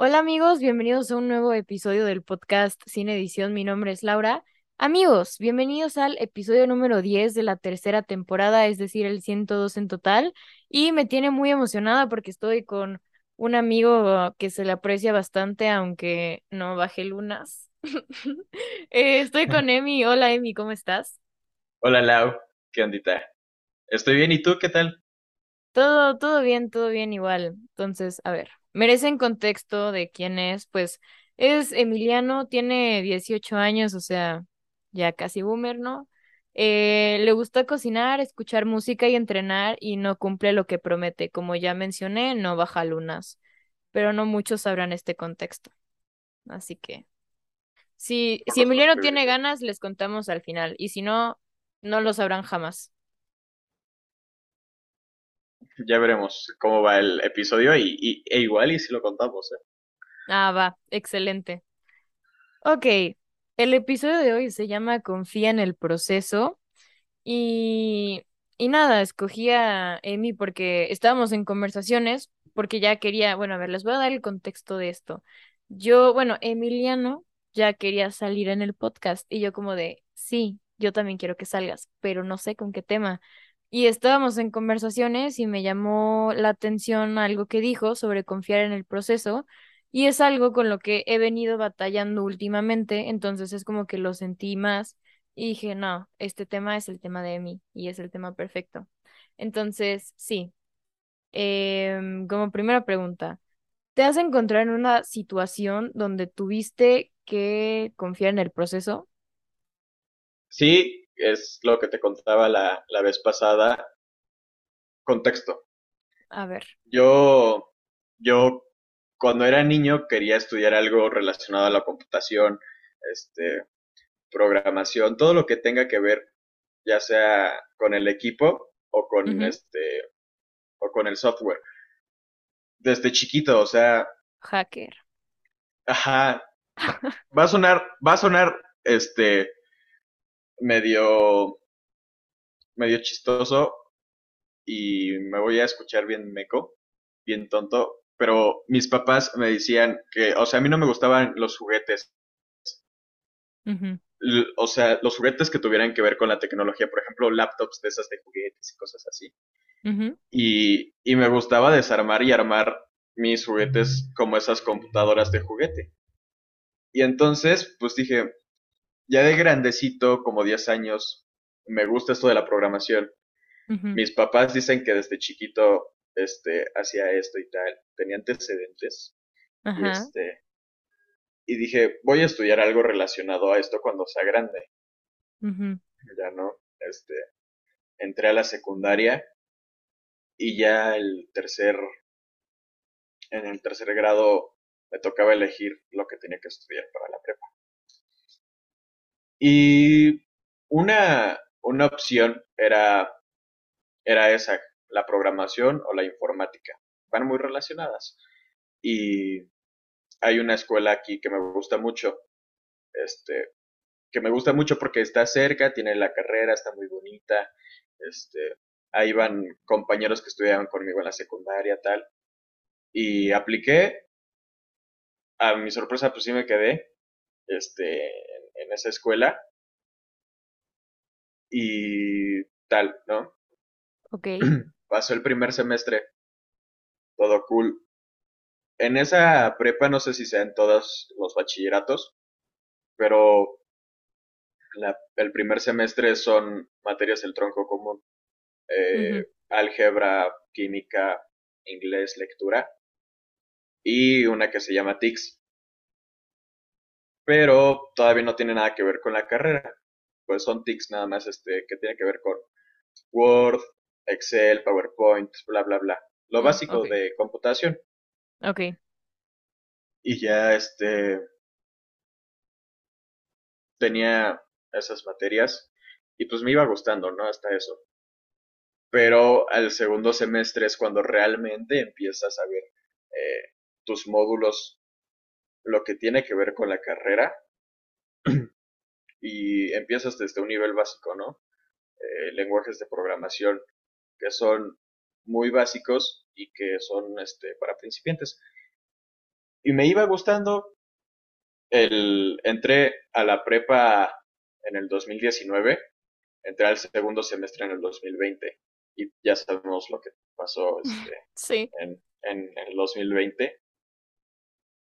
Hola amigos, bienvenidos a un nuevo episodio del podcast Sin Edición. Mi nombre es Laura. Amigos, bienvenidos al episodio número 10 de la tercera temporada, es decir, el 102 en total. Y me tiene muy emocionada porque estoy con un amigo que se le aprecia bastante, aunque no baje lunas. Eh, estoy con Emi. Hola Emi, ¿cómo estás? Hola Lau, ¿qué ondita? Estoy bien, ¿y tú qué tal? Todo, todo bien, todo bien igual. Entonces, a ver, merecen contexto de quién es, pues es Emiliano, tiene 18 años, o sea, ya casi boomer, ¿no? Eh, le gusta cocinar, escuchar música y entrenar y no cumple lo que promete. Como ya mencioné, no baja lunas, pero no muchos sabrán este contexto. Así que, si, si Emiliano tiene ganas, les contamos al final, y si no, no lo sabrán jamás. Ya veremos cómo va el episodio y, y- e igual y si lo contamos, ¿eh? Ah, va, excelente. Ok, el episodio de hoy se llama Confía en el proceso y, y nada, escogí a Emi porque estábamos en conversaciones, porque ya quería, bueno, a ver, les voy a dar el contexto de esto. Yo, bueno, Emiliano ya quería salir en el podcast y yo como de, sí, yo también quiero que salgas, pero no sé con qué tema. Y estábamos en conversaciones y me llamó la atención algo que dijo sobre confiar en el proceso. Y es algo con lo que he venido batallando últimamente, entonces es como que lo sentí más y dije, no, este tema es el tema de mí y es el tema perfecto. Entonces, sí, em, como primera pregunta, ¿te has encontrado en una situación donde tuviste que confiar en el proceso? Sí, es lo que te contaba la, la vez pasada. Contexto. A ver. Yo, yo cuando era niño quería estudiar algo relacionado a la computación, este, programación, todo lo que tenga que ver, ya sea con el equipo o con este, o con el software. Desde chiquito, o sea, Hacker. ajá, va a sonar, va a sonar, este, medio medio chistoso y me voy a escuchar bien meco, bien tonto, pero mis papás me decían que, o sea, a mí no me gustaban los juguetes, o sea, los juguetes que tuvieran que ver con la tecnología, por ejemplo, laptops de esas de juguetes y cosas así. Y, y me gustaba desarmar y armar mis juguetes como esas computadoras de juguete. Y entonces, pues dije, ya de grandecito, como 10 años, me gusta esto de la programación. Mis papás dicen que desde chiquito este hacía esto y tal, tenía antecedentes. Y este y dije, voy a estudiar algo relacionado a esto cuando sea grande. Ya no, este entré a la secundaria y ya el tercer en el tercer grado me tocaba elegir lo que tenía que estudiar para la prepa. Y una una opción era era esa, la programación o la informática. Van muy relacionadas. Y hay una escuela aquí que me gusta mucho, este, que me gusta mucho porque está cerca, tiene la carrera, está muy bonita, este, ahí van compañeros que estudiaban conmigo en la secundaria, tal, y apliqué, a mi sorpresa pues sí me quedé, este, en, esa escuela y tal, ¿no? Ok. Pasó el primer semestre, todo cool. En esa prepa, no sé si sea en todos los bachilleratos, pero la- el primer semestre son materias del tronco común. eh, álgebra, química, inglés, lectura y una que se llama TICS, pero todavía no tiene nada que ver con la carrera, pues son TICS nada más este que tiene que ver con Word, Excel, PowerPoint, bla bla bla, lo mm, básico de computación Ok. y ya este tenía esas materias y pues me iba gustando, ¿no? Hasta eso. Pero al segundo semestre es cuando realmente empiezas a ver eh, tus módulos lo que tiene que ver con la carrera y empiezas desde un nivel básico, ¿no? Eh, lenguajes de programación que son muy básicos y que son este, para principiantes. y me iba gustando. El, entré a la prepa en el 2019, entré al segundo semestre en el 2020 y ya sabemos lo que pasó este, Sí, en, en el 2020.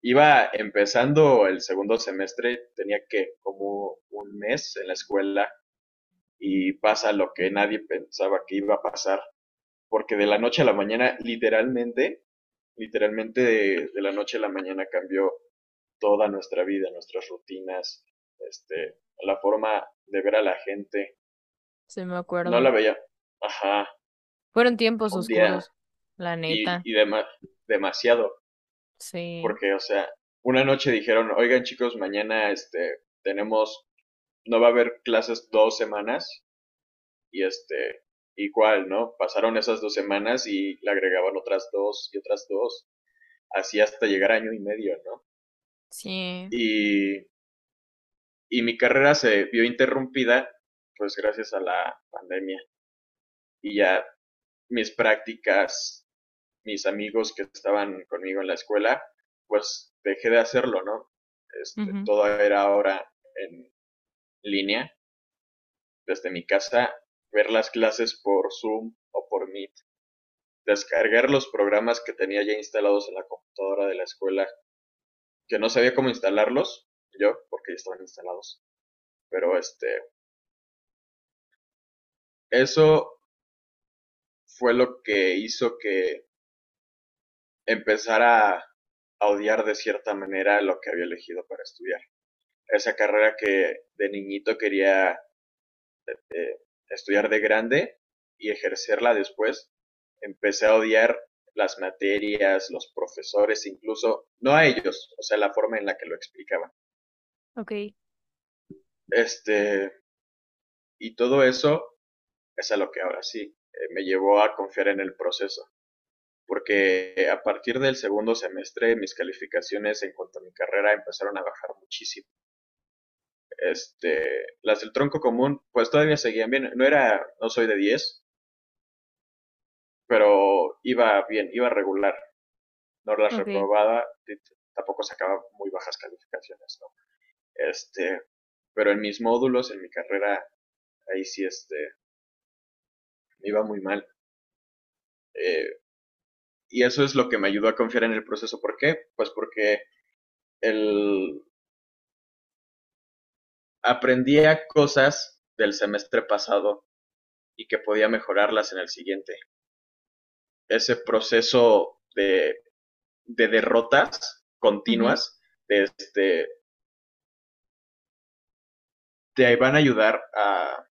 Iba empezando el segundo semestre, tenía que como un mes en la escuela y pasa lo que nadie pensaba que iba a pasar, porque de la noche a la mañana, literalmente, literalmente de, de la noche a la mañana cambió toda nuestra vida, nuestras rutinas, este, la forma de ver a la gente. sí me No la acuerdo. veía, ajá, Fueron tiempos un oscuros, la y, neta. y dema- demasiado, Sí, porque, o sea, una noche dijeron, oigan chicos, mañana, este, tenemos, no va a haber clases dos semanas, y este, igual, ¿no? Pasaron esas dos semanas y le agregaban otras dos y otras dos, así hasta llegar a año y medio, ¿no? sí, Y, y mi carrera se vio interrumpida, pues gracias a la pandemia. Y ya mis prácticas, mis amigos que estaban conmigo en la escuela, pues dejé de hacerlo, ¿no? Este, todo era ahora en línea, desde mi casa, ver las clases por Zoom o por Meet, descargar los programas que tenía ya instalados en la computadora de la escuela, que no sabía cómo instalarlos, yo, porque ya estaban instalados. Pero este, eso fue lo que hizo que empezara a odiar de cierta manera lo que había elegido para estudiar. Esa carrera que de niñito quería eh, estudiar de grande y ejercerla después, empecé a odiar las materias, los profesores, incluso, no a ellos, o sea, la forma en la que lo explicaban. ok, Este, y todo eso es a lo que ahora sí eh, me llevó a confiar en el proceso, porque a partir del segundo semestre mis calificaciones en cuanto a mi carrera empezaron a bajar muchísimo. Este, las del tronco común, pues todavía seguían bien, no era, no soy de 10, pero iba bien, iba regular, no las ok, reprobaba, t- tampoco sacaba muy bajas calificaciones, ¿no? Este, pero en mis módulos, en mi carrera, ahí sí, este, me iba muy mal. Eh, y eso es lo que me ayudó a confiar en el proceso. ¿Por qué? Pues porque el, aprendía cosas del semestre pasado y que podía mejorarlas en el siguiente. Ese proceso de, de derrotas continuas, de este, te van a ayudar a,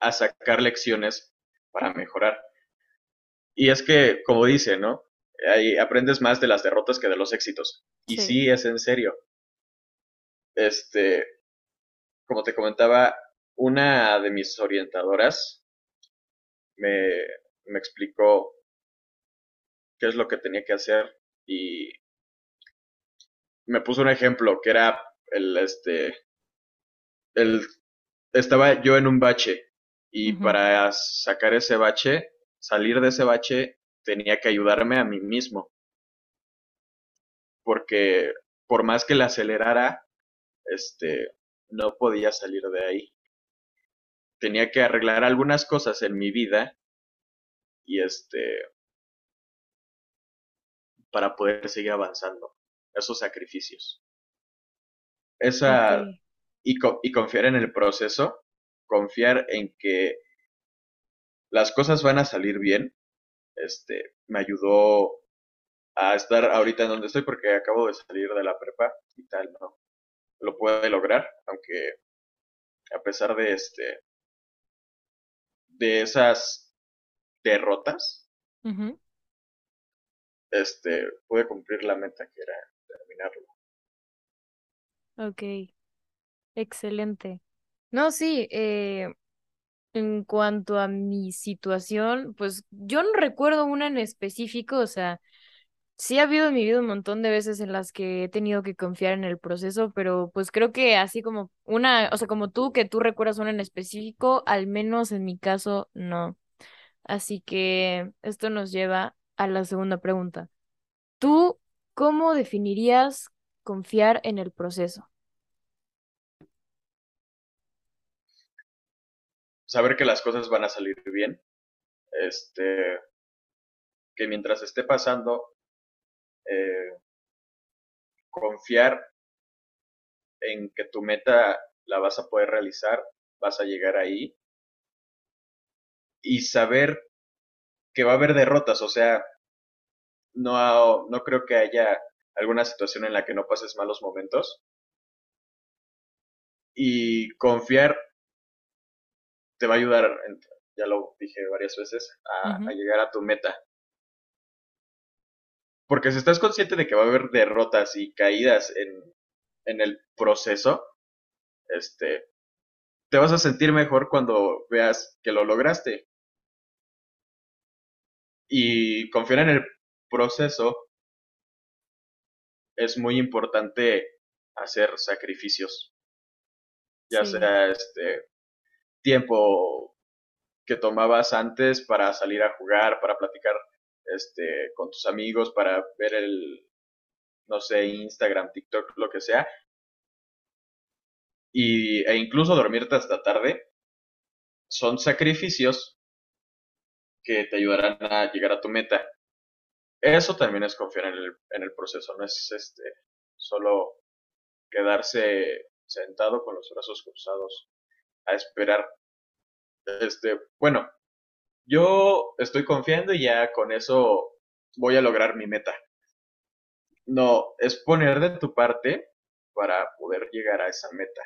a sacar lecciones para mejorar. Y es que, como dice, ¿no? Ahí aprendes más de las derrotas que de los éxitos. Y sí, sí, es en serio. Este, como te comentaba, una de mis orientadoras me, me explicó qué es lo que tenía que hacer y me puso un ejemplo que era el, este, el, estaba yo en un bache y para sacar ese bache, salir de ese bache, tenía que ayudarme a mí mismo, porque por más que le acelerara, este, no podía salir de ahí. Tenía que arreglar algunas cosas en mi vida y este, para poder seguir avanzando. Esos sacrificios. Esa, y confiar en el proceso, confiar en que las cosas van a salir bien, este, me ayudó a estar ahorita en donde estoy porque acabo de salir de la prepa y tal, ¿no? Lo puede lograr, aunque a pesar de este, de esas derrotas, este, pude cumplir la meta que era terminarlo. ok, excelente. No, sí, eh, en cuanto a mi situación, pues yo no recuerdo una en específico, o sea, sí ha habido en mi vida un montón de veces en las que he tenido que confiar en el proceso, pero pues creo que así como una, o sea, como tú, que tú recuerdas una en específico, al menos en mi caso, no. Así que esto nos lleva a la segunda pregunta. ¿Tú cómo definirías confiar en el proceso? Saber que las cosas van a salir bien. Este, que mientras esté pasando, eh, confiar en que tu meta la vas a poder realizar, vas a llegar ahí y saber que va a haber derrotas, o sea, no, no creo que haya alguna situación en la que no pases malos momentos. Y confiar te va a ayudar, ya lo dije varias veces, a, a llegar a tu meta. Porque si estás consciente de que va a haber derrotas y caídas en, en el proceso, este, te vas a sentir mejor cuando veas que lo lograste. Y confiar en el proceso es muy importante hacer sacrificios. Ya sea este tiempo que tomabas antes para salir a jugar, para platicar este, con tus amigos, para ver el, no sé, Instagram, TikTok, lo que sea, y, e incluso dormirte hasta tarde, son sacrificios que te ayudarán a llegar a tu meta. Eso también es confiar en el, en el proceso, no es este solo quedarse sentado con los brazos cruzados a esperar. Este, bueno, yo estoy confiando y ya con eso voy a lograr mi meta. No, es poner de tu parte para poder llegar a esa meta.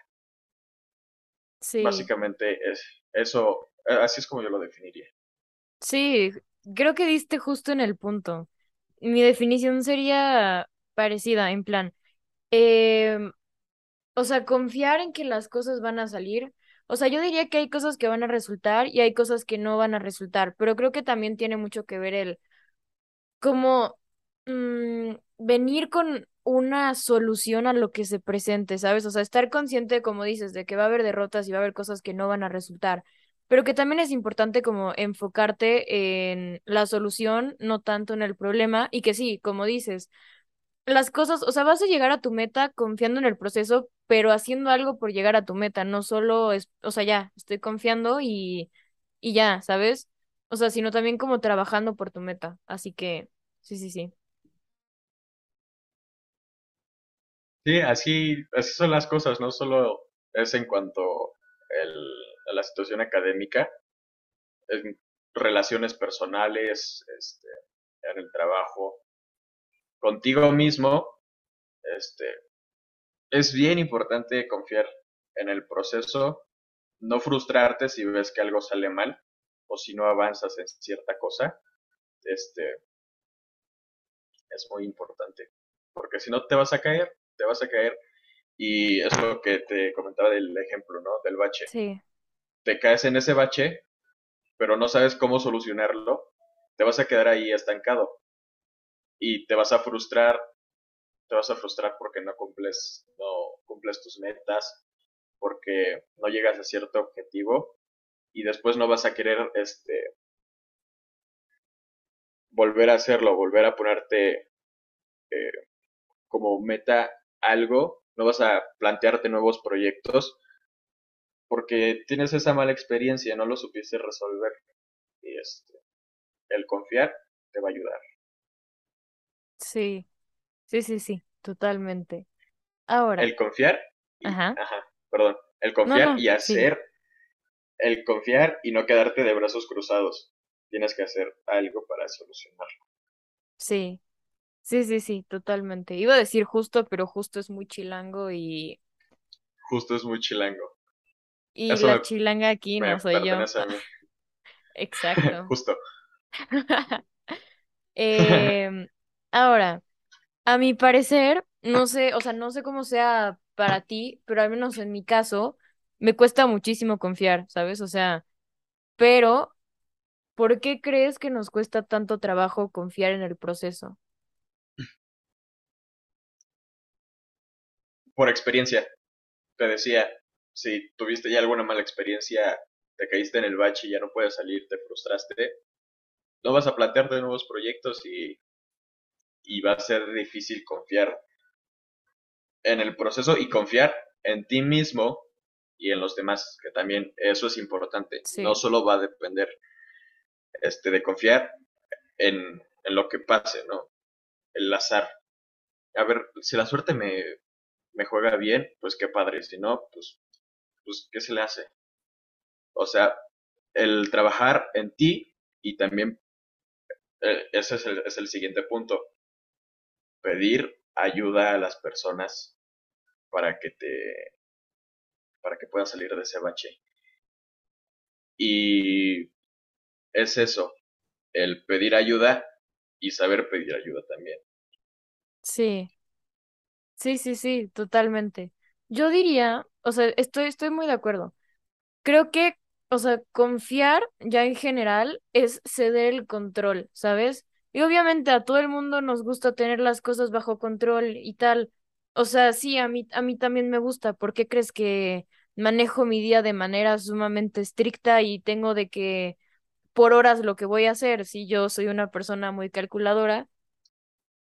Sí. Básicamente es eso, así es como yo lo definiría. Sí, creo que diste justo en el punto. Mi definición sería parecida, en plan, em, o sea, confiar en que las cosas van a salir. O sea, yo diría que hay cosas que van a resultar y hay cosas que no van a resultar, pero creo que también tiene mucho que ver el como mm, venir con una solución a lo que se presente, ¿sabes? O sea, estar consciente, como dices, de que va a haber derrotas y va a haber cosas que no van a resultar, pero que también es importante como enfocarte en la solución, no tanto en el problema, y que sí, como dices, las cosas, o sea, vas a llegar a tu meta confiando en el proceso, pero haciendo algo por llegar a tu meta, no solo es, o sea, ya, estoy confiando y, y ya, ¿sabes? O sea, sino también como trabajando por tu meta. Así que, sí, sí, sí. Sí, así, así son las cosas, no solo es en cuanto el, a la situación académica, en relaciones personales, este, en el trabajo, contigo mismo, este, es bien importante confiar en el proceso, no frustrarte si ves que algo sale mal o si no avanzas en cierta cosa, este, es muy importante, porque si no te vas a caer, te vas a caer y es lo que te comentaba del ejemplo, ¿no? Del bache. Sí. Te caes en ese bache, pero no sabes cómo solucionarlo, te vas a quedar ahí estancado y te vas a frustrar, te vas a frustrar porque no cumples, no cumples tus metas, porque no llegas a cierto objetivo y después no vas a querer este volver a hacerlo, volver a ponerte eh, como meta algo, no vas a plantearte nuevos proyectos porque tienes esa mala experiencia, no lo supiste resolver y este el confiar te va a ayudar. Sí, sí, sí, sí, totalmente. Ahora, El confiar y, ajá, ajá, perdón, el no, confiar no, y hacer, el confiar y no quedarte de brazos cruzados. Tienes que hacer algo para solucionarlo. sí, sí, sí, sí, totalmente. Iba a decir justo, pero justo es muy chilango y, Justo es muy chilango. y Eso la chilanga aquí me no soy yo. pertenece a mí. Exacto. Justo. Em, ahora, a mi parecer, no sé, o sea, no sé cómo sea para ti, pero al menos en mi caso, me cuesta muchísimo confiar, ¿sabes? O sea, pero ¿por qué crees que nos cuesta tanto trabajo confiar en el proceso? Por experiencia, te decía, si tuviste ya alguna mala experiencia, te caíste en el bache y ya no puedes salir, te frustraste, no vas a plantearte nuevos proyectos y, y va a ser difícil confiar en el proceso y confiar en ti mismo y en los demás, que también eso es importante. No solo va a depender este, de confiar en, en lo que pase, ¿no? El azar. A ver, si la suerte me, me juega bien, pues qué padre. Si no, pues, pues, ¿qué se le hace? O sea, el trabajar en ti y también, eh, ese es el, es el siguiente punto, pedir ayuda a las personas para que te para que puedas salir de ese bache. Y es eso, el pedir ayuda y saber pedir ayuda también. Sí, sí, sí, sí, totalmente. Yo diría, o sea, estoy, estoy muy de acuerdo. Creo que, o sea, confiar ya en general es ceder el control, ¿sabes? Y obviamente a todo el mundo nos gusta tener las cosas bajo control y tal. O sea, sí, a mí, a mí también me gusta. ¿Por qué crees que manejo mi día de manera sumamente estricta y tengo de que por horas lo que voy a hacer. Si yo soy una persona muy calculadora,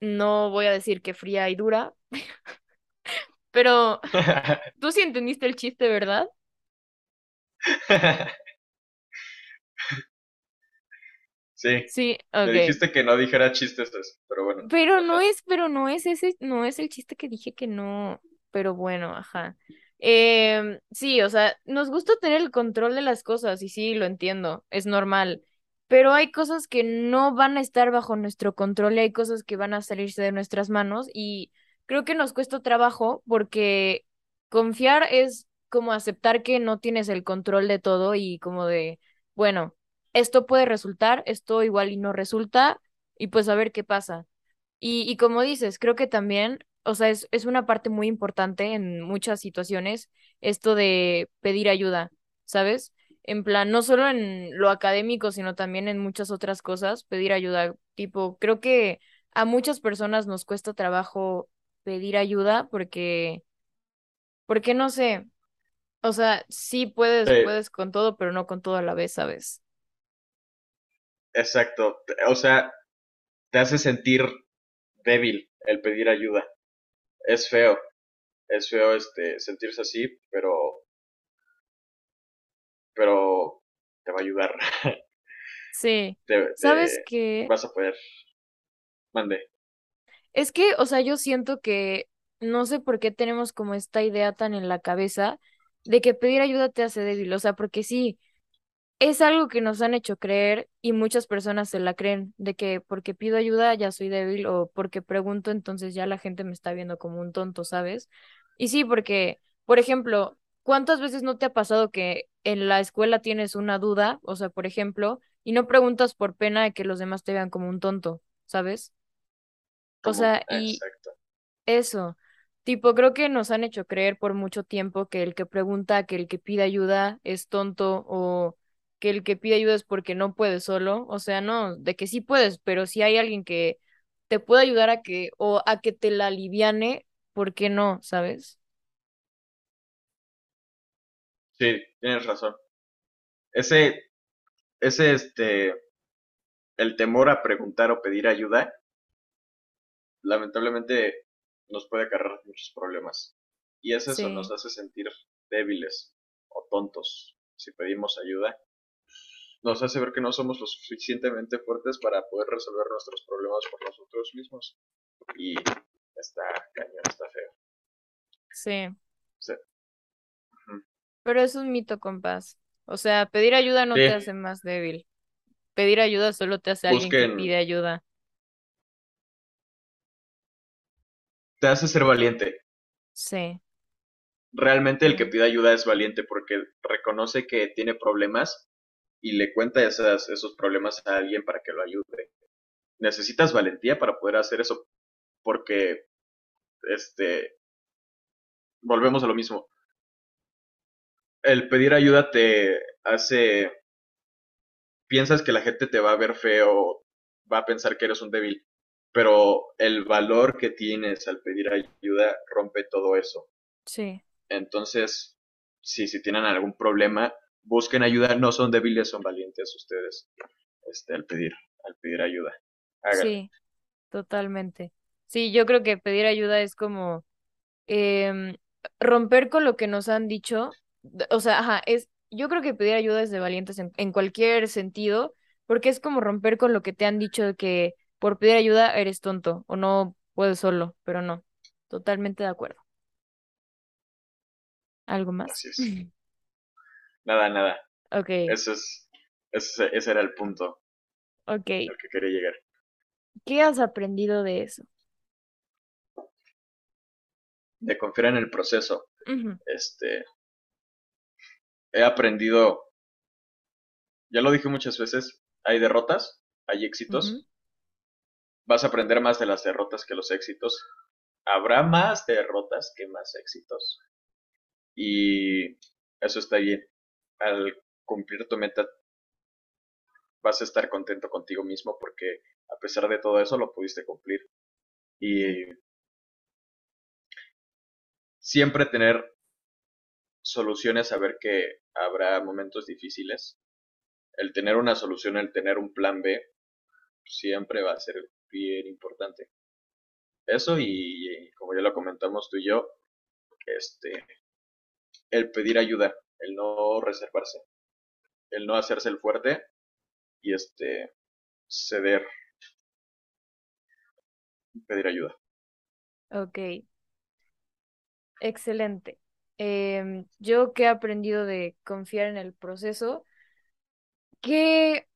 no voy a decir que fría y dura, pero tú sí entendiste el chiste, ¿verdad? Sí. Sí, Me dijiste que no dijera chistes, pero bueno. Pero no es, pero no es ese, no es el chiste que dije que no, pero bueno, ajá. Eh, sí, o sea, nos gusta tener el control de las cosas y sí, lo entiendo, es normal, pero hay cosas que no van a estar bajo nuestro control y hay cosas que van a salirse de nuestras manos y creo que nos cuesta trabajo porque confiar es como aceptar que no tienes el control de todo y como de, bueno, esto puede resultar, esto igual y no resulta y pues a ver qué pasa. Y, y como dices, creo que también o sea, es, es una parte muy importante en muchas situaciones esto de pedir ayuda, ¿sabes? En plan, no solo en lo académico, sino también en muchas otras cosas, pedir ayuda. Tipo, creo que a muchas personas nos cuesta trabajo pedir ayuda porque, porque no sé, o sea, sí puedes, puedes con todo, pero no con todo a la vez, ¿sabes? Exacto. O sea, te hace sentir débil el pedir ayuda es feo, es feo este sentirse así, pero pero te va a ayudar. Sí. ¿Sabes qué? Vas a poder. Mande. Es que, o sea, yo siento que no sé por qué tenemos como esta idea tan en la cabeza de que pedir ayuda te hace débil, o sea, porque sí, es algo que nos han hecho creer y muchas personas se la creen, de que porque pido ayuda ya soy débil o porque pregunto entonces ya la gente me está viendo como un tonto, ¿sabes? Y sí, porque, por ejemplo, ¿cuántas veces no te ha pasado que en la escuela tienes una duda, o sea, por ejemplo, y no preguntas por pena de que los demás te vean como un tonto, ¿sabes? O sea, y eso, tipo, creo que nos han hecho creer por mucho tiempo que el que pregunta, que el que pide ayuda es tonto o que el que pide ayuda es porque no puede solo, o sea, no, de que sí puedes, pero si hay alguien que te puede ayudar a que, o a que te la aliviane, ¿por qué no? ¿Sabes? Sí, tienes razón. Ese, ese, este, el temor a preguntar o pedir ayuda, lamentablemente nos puede acarrear muchos problemas. Y es eso, nos hace sentir débiles o tontos si pedimos ayuda nos hace ver que no somos lo suficientemente fuertes para poder resolver nuestros problemas por nosotros mismos. Y está cañón, está feo. Sí. sí. Pero es un mito, compás. O sea, pedir ayuda no te hace más débil. Pedir ayuda solo te hace alguien que pide ayuda. Te hace ser valiente. Sí. Realmente el que pide ayuda es valiente porque reconoce que tiene problemas y le cuenta esas, esos problemas a alguien para que lo ayude. Necesitas valentía para poder hacer eso, porque, este, volvemos a lo mismo. El pedir ayuda te hace, piensas que la gente te va a ver feo, va a pensar que eres un débil, pero el valor que tienes al pedir ayuda rompe todo eso. Sí. Entonces, si, si tienen algún problema, busquen ayuda, no son débiles, son valientes ustedes este, al pedir, al pedir ayuda. Sí. totalmente. Sí, yo creo que pedir ayuda es como em, romper con lo que nos han dicho. O sea, ajá, es, yo creo que pedir ayuda es de valientes en, en cualquier sentido, porque es como romper con lo que te han dicho de que por pedir ayuda eres tonto o no puedes solo, pero no. Totalmente de acuerdo. ¿Algo más? Así es. Nada, nada. Ok, Ese es, ese, ese era el punto ok. al que quería llegar. ¿Qué has aprendido de eso? De confiar en el proceso. Este, he aprendido, ya lo dije muchas veces, hay derrotas, hay éxitos. Vas a aprender más de las derrotas que los éxitos. Habrá más derrotas que más éxitos. Y eso está bien. Al cumplir tu meta, vas a estar contento contigo mismo porque a pesar de todo eso lo pudiste cumplir. Y siempre tener soluciones, saber que habrá momentos difíciles. El tener una solución, el tener un plan B, siempre va a ser bien importante. Eso y, y como ya lo comentamos tú y yo, este, el pedir ayuda, el no reservarse, el no hacerse el fuerte y este ceder, pedir ayuda. Ok, excelente. Em, yo que he aprendido de confiar en el proceso, que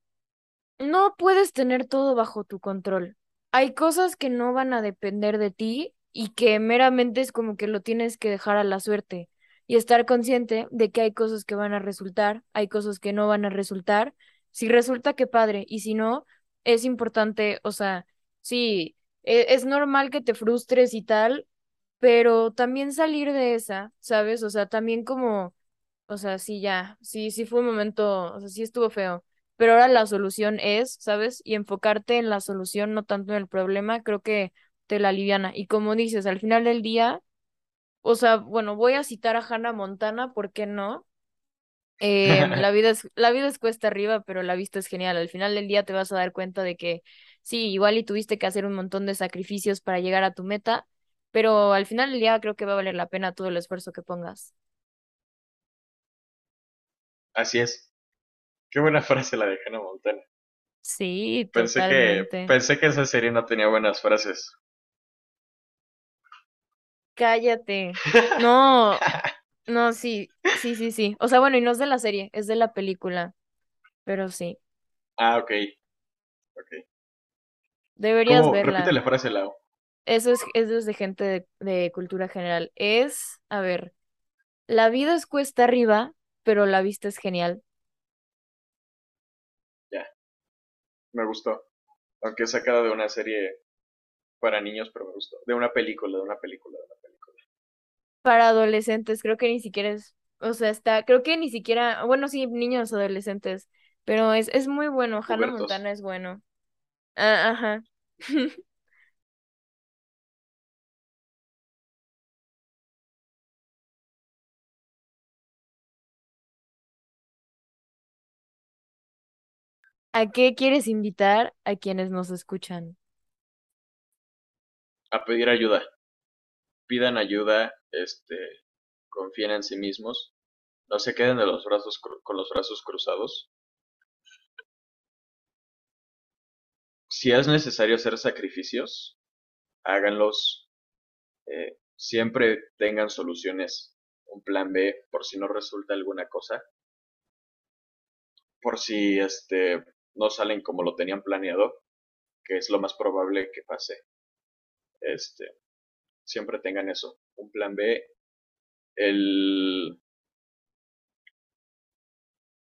no puedes tener todo bajo tu control. Hay cosas que no van a depender de ti y que meramente es como que lo tienes que dejar a la suerte y estar consciente de que hay cosas que van a resultar, hay cosas que no van a resultar. Si resulta, qué padre, y si no, es importante, o sea, sí, e- es normal que te frustres y tal, pero también salir de esa, ¿sabes? O sea, también como, o sea, sí, ya, sí, sí fue un momento, o sea, sí estuvo feo pero ahora la solución es, ¿sabes? Y enfocarte en la solución, no tanto en el problema, creo que te la aliviana. Y como dices, al final del día, o sea, bueno, voy a citar a Hannah Montana, ¿por qué no? Em, la vida es, la vida es cuesta arriba, pero la vista es genial. Al final del día te vas a dar cuenta de que sí, igual y tuviste que hacer un montón de sacrificios para llegar a tu meta, pero al final del día creo que va a valer la pena todo el esfuerzo que pongas. Así es. Qué buena frase la de Hannah Montana. Sí, Pensé que, totalmente. pensé que esa serie no tenía buenas frases. Cállate. No, No, sí, sí, sí, sí. O sea, bueno, y no es de la serie, es de la película, pero sí, Ah, ok, ok. deberías ¿Cómo? Repite verla. la frase, Lau. Eso es, eso es de gente de, de cultura general. Es, a ver, la vida es cuesta arriba, pero la vista es genial. Ya, me gustó. Aunque es sacada de una serie para niños, pero me gustó. De una película, de una película, de una película. Para adolescentes, creo que ni siquiera es, o sea, está, creo que ni siquiera, bueno, sí, niños adolescentes, pero es, es muy bueno. Hannah. Montana es bueno. Ah, ajá. ¿A qué quieres invitar a quienes nos escuchan? A pedir ayuda. Pidan ayuda, este, confíen en sí mismos. No se queden de los brazos con los brazos cruzados. Si es necesario hacer sacrificios, háganlos. Eh, siempre tengan soluciones, un plan B por si no resulta alguna cosa, por si este no salen como lo tenían planeado, que es lo más probable que pase. Este, siempre tengan eso, un plan B, el,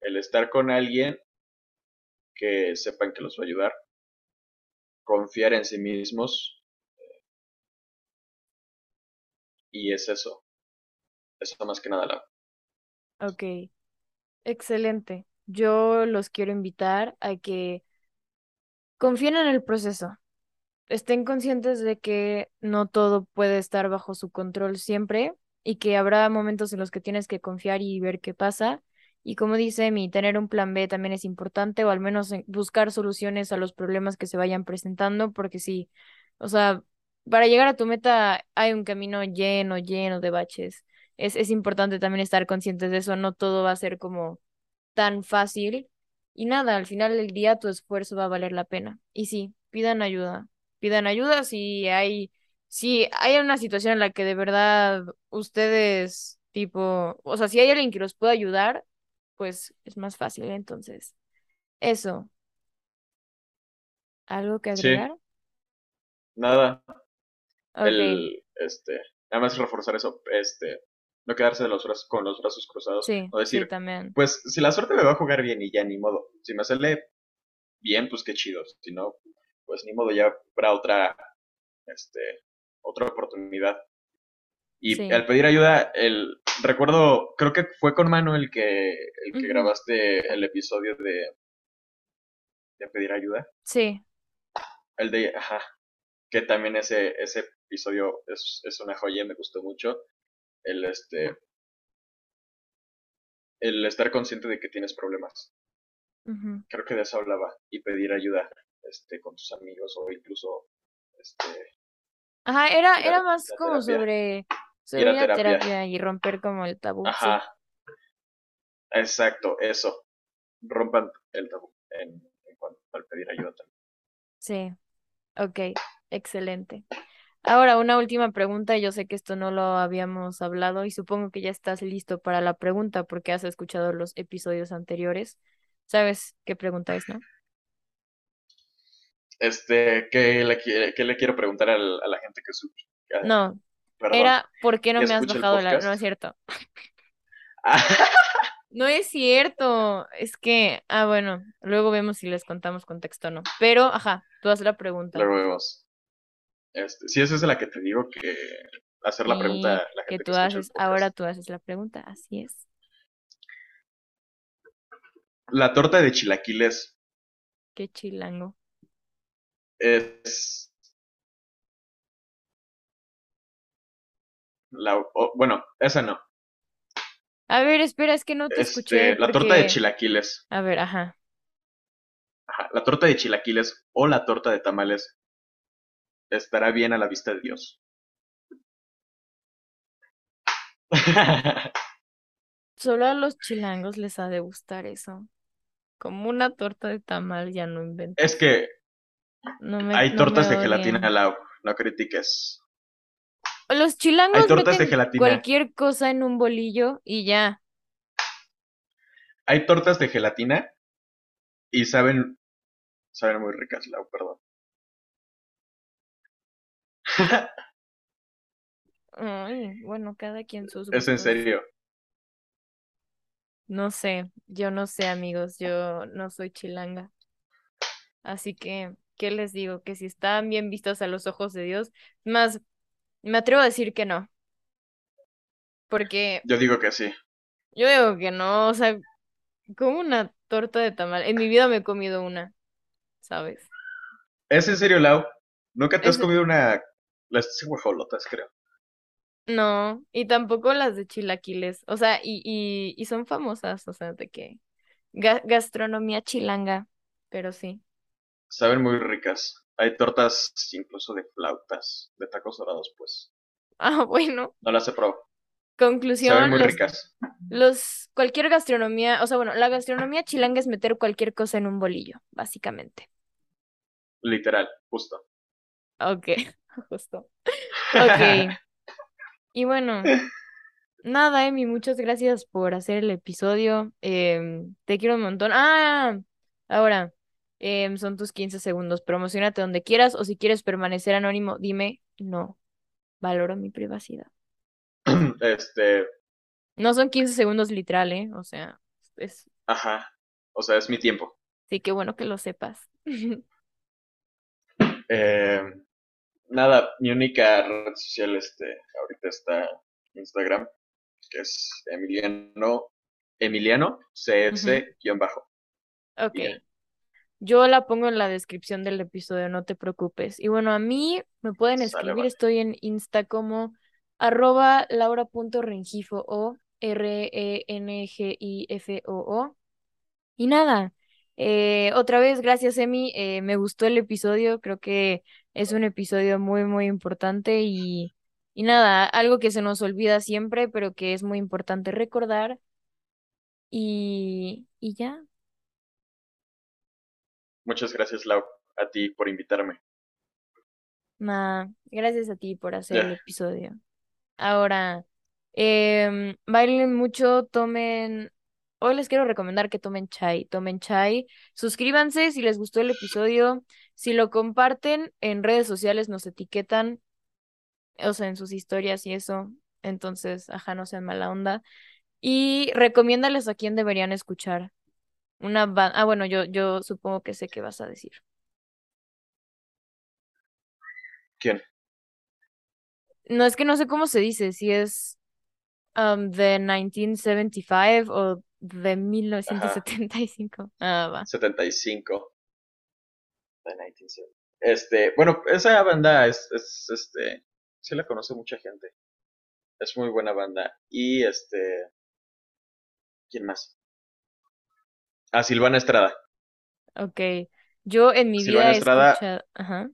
el estar con alguien que sepan que los va a ayudar, confiar en sí mismos y es eso, eso más que nada la Ok, excelente. Yo los quiero invitar a que confíen en el proceso. Estén conscientes de que no todo puede estar bajo su control siempre y que habrá momentos en los que tienes que confiar y ver qué pasa. Y como dice mi, tener un plan B también es importante o al menos en- buscar soluciones a los problemas que se vayan presentando, porque sí. O sea, para llegar a tu meta hay un camino lleno, lleno de baches. Es, es importante también estar conscientes de eso, no todo va a ser como tan fácil. Y nada, al final del día tu esfuerzo va a valer la pena. Y sí, pidan ayuda. Pidan ayuda si hay, si hay una situación en la que de verdad ustedes, tipo, o sea, si hay alguien que los pueda ayudar, pues es más fácil. Entonces, eso. ¿Algo que Sí, agregar? nada, el, este, nada más reforzar eso, este, no quedarse de los brazos, con los brazos cruzados, sí, o sí, decir, también. pues si la suerte me va a jugar bien y ya ni modo, si me sale bien, pues qué chido, si no, pues ni modo, ya habrá otra, este, otra oportunidad. Y Sí. al pedir ayuda, el, recuerdo, creo que fue con Manu el que, el que grabaste el episodio de, de pedir ayuda, Sí. el de, ajá, que también ese, ese episodio es, es una joya, me gustó mucho, el, este, el estar consciente de que tienes problemas. Creo que de eso hablaba, y pedir ayuda, este, con tus amigos o incluso, este, Ajá, era, era más como terapia, sobre, sobre a ir a terapia, terapia y romper como el tabú. ajá, Sí, exacto, eso, rompan el tabú en, en cuanto al pedir ayuda también. sí. Ok, excelente. Ahora, una última pregunta. Yo sé que esto no lo habíamos hablado y supongo que ya estás listo para la pregunta porque has escuchado los episodios anteriores. ¿Sabes qué pregunta es, no? Este, ¿qué le, qué le quiero preguntar al- a la gente que su, ah, No, perdón, era ¿por qué no que me has bajado la... No es cierto. Ah, No es cierto. Es que, ah, bueno, luego vemos si les contamos contexto o no. Pero, ajá, tú haz la pregunta. luego vemos. Este, sí, esa es la que te digo que hacer la pregunta a la que gente que tú el haces, ahora tú haces la pregunta, así es. La torta de chilaquiles Qué chilango. Es la, bueno, esa no. A ver, espera, es que no te escuché Este, la torta de chilaquiles. a ver, ajá. Ajá, la torta de chilaquiles o la torta de tamales estará bien a la vista de Dios. Solo a los chilangos les ha de gustar eso. Como una torta de tamal, ya no Es inventes. que No me, hay no me tortas de gelatina. Lau, no critiques. Los Hay chilangos tortas de meten gelatina, cualquier cosa en un bolillo y ya. hay tortas de gelatina y saben, saben muy ricas, Lau, perdón. Ay, bueno, cada quien sus Es en gustos. serio. No sé, yo no sé, amigos, yo no soy chilanga. Así que, ¿qué les digo? Que si están bien vistos a los ojos de Dios, más, me atrevo a decir que no, porque Yo digo que sí. yo digo que no, o sea, como una torta de tamal. En mi vida me he comido una, ¿sabes? ¿Es en serio, Lau? ¿Nunca te has comido una... Las guajolotas, creo. no, y tampoco las de chilaquiles, o sea, y, y, y son famosas, o sea, de que ga- gastronomía chilanga, pero sí. Saben muy ricas. Hay tortas incluso de flautas, de tacos dorados, pues. Ah, bueno, No las he probado. Saben conclusión, muy los ricas. Los, cualquier gastronomía, o sea, bueno, la gastronomía chilanga es meter cualquier cosa en un bolillo, básicamente. Literal, justo. Ok, justo. Ok, y bueno, nada, Emi, muchas gracias por hacer el episodio. em, te quiero un montón. Ah, ahora, em, son tus 15 segundos. Promocionate donde quieras o si quieres permanecer anónimo, dime, no, valoro mi privacidad. Este, No son 15 segundos literal, ¿eh? O sea, es, ajá. O sea, es mi tiempo. sí, qué bueno que lo sepas. Eh, nada, mi única red social este, ahorita está Instagram, que es Emiliano, Emiliano CS-bajo. Ok. Yo la pongo en la descripción del episodio, no te preocupes. Y bueno, a mí me pueden escribir, vale. estoy en Insta como arroba laura.rengifo o R-E-N-G-I-F-O-O. Y nada, eh, otra vez, gracias, Emi. eh, me gustó el episodio, creo que Es un episodio muy, muy importante y, y nada, algo que se nos olvida siempre, pero que es muy importante recordar. Y, y ya. Muchas gracias, Lau, a ti por invitarme. Ma, gracias a ti por hacer el episodio. Ahora, em, bailen mucho, tomen. Hoy les quiero recomendar que tomen chai. Tomen chai. Suscríbanse si les gustó el episodio. Si lo comparten en redes sociales, nos etiquetan, o sea, en sus historias y eso. Entonces, ajá, no sean mala onda. Y recomiéndales a quién deberían escuchar. Una banda. Ah, bueno, yo, yo supongo que sé qué vas a decir. ¿quién? No es que no sé cómo se dice, si es um, de 1975 o de Ajá, 1975. Ah, va. 75 de 1970. Este, bueno, esa banda es, es, este, sí la conoce mucha gente. Es muy buena banda. Y este, ¿quién más? Ah, Silvana Estrada. Ok. Yo en mi vida Silvana he Estrada, escuchado. Ajá.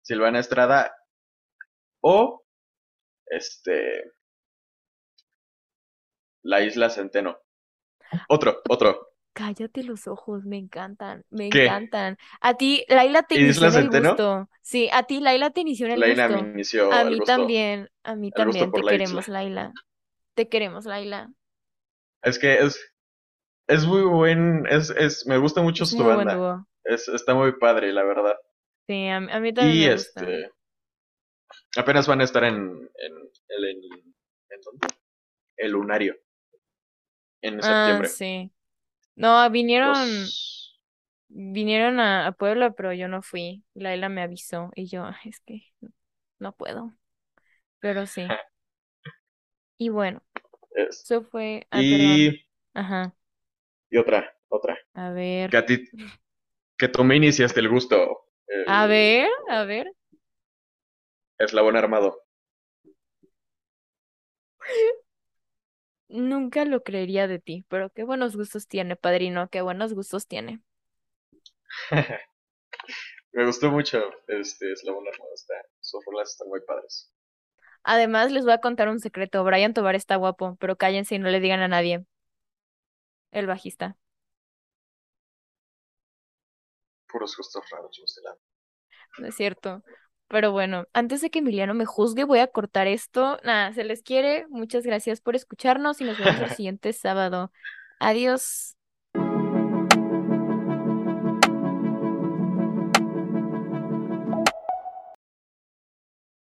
Silvana Estrada o este, la Isla Centeno. Otro, otro. Cállate los ojos, me encantan, me ¿Qué? encantan. A ti, Laila te inició ¿Isla en el gusto. Sí, a ti, Laila te inició en el Laina me inició A mí gusto, también, a mí el también. Te la isla. queremos, Laila. Te queremos, Laila. Es que es, es muy buen, es, es, me gusta mucho su muy banda. Es, está muy padre, la verdad. Sí, a, mí a mí también Y me gusta. este, apenas van a estar en, en, el, en, ¿en dónde? El Lunario, en Ah, septiembre. sí. No, vinieron. Los, Vinieron a, a Puebla, pero yo no fui. Laila me avisó y yo, "Ay, es que no puedo. Pero sí. Y bueno, es, eso fue. Ay, y, perdón. Ajá. Y otra, otra. A Que ver. a ti, que tú me iniciaste el gusto, A ver, a ver. eslabón armado. Nunca lo creería de ti, pero qué buenos gustos tiene, padrino. Qué buenos gustos tiene. Me gustó mucho este eslabón armado. Está, sus rolas están muy padres. Además, les voy a contar un secreto. Brian Tobar está guapo, pero cállense y no le digan a nadie. El bajista. Puros gustos raros, No es cierto. Pero bueno, antes de que Emiliano me juzgue, voy a cortar esto. Nada, se les quiere. Muchas gracias por escucharnos y nos vemos el siguiente sábado. Adiós.